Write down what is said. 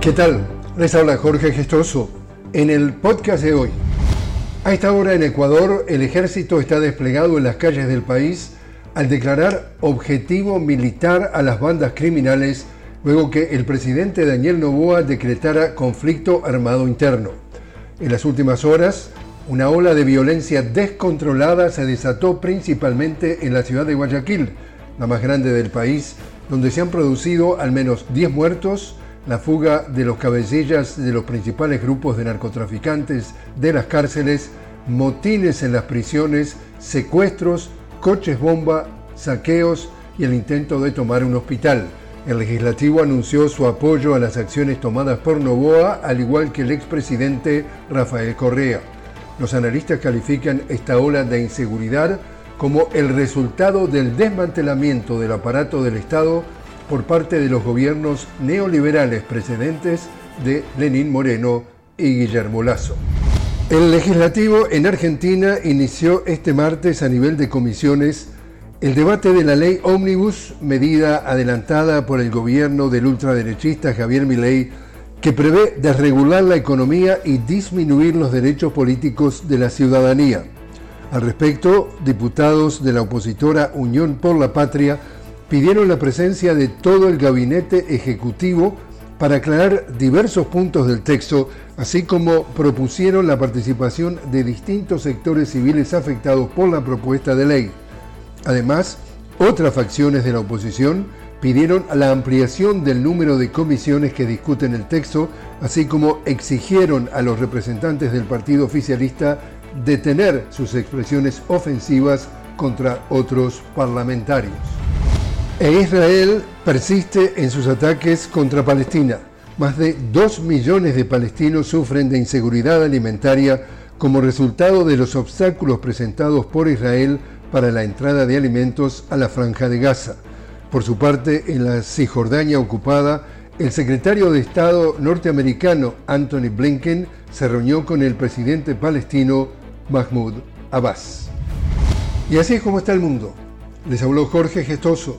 ¿Qué tal? Les habla Jorge Gestoso. En el podcast de hoy, a esta hora en Ecuador el ejército está desplegado en las calles del país al declarar objetivo militar a las bandas criminales luego que el presidente Daniel Novoa decretara conflicto armado interno. En las últimas horas, una ola de violencia descontrolada se desató principalmente en la ciudad de Guayaquil, la más grande del país, donde se han producido al menos 10 muertos, la fuga de los cabecillas de los principales grupos de narcotraficantes de las cárceles, motines en las prisiones, secuestros, coches bomba, saqueos y el intento de tomar un hospital. El legislativo anunció su apoyo a las acciones tomadas por Novoa, al igual que el expresidente Rafael Correa. Los analistas califican esta ola de inseguridad como el resultado del desmantelamiento del aparato del Estado por parte de los gobiernos neoliberales precedentes de Lenín Moreno y Guillermo Lazo. El legislativo en Argentina inició este martes a nivel de comisiones el debate de la ley Omnibus, medida adelantada por el gobierno del ultraderechista Javier Milei, que prevé desregular la economía y disminuir los derechos políticos de la ciudadanía. Al respecto, diputados de la opositora Unión por la Patria pidieron la presencia de todo el gabinete ejecutivo para aclarar diversos puntos del texto, así como propusieron la participación de distintos sectores civiles afectados por la propuesta de ley. Además, otras facciones de la oposición pidieron la ampliación del número de comisiones que discuten el texto, así como exigieron a los representantes del partido oficialista detener sus expresiones ofensivas contra otros parlamentarios. E Israel persiste en sus ataques contra Palestina. Más de 2 millones de palestinos sufren de inseguridad alimentaria como resultado de los obstáculos presentados por Israel para la entrada de alimentos a la franja de Gaza. Por su parte, en la Cisjordania ocupada, el secretario de Estado norteamericano Anthony Blinken se reunió con el presidente palestino Mahmoud Abbas. Y así es como está el mundo. Les habló Jorge Gestoso.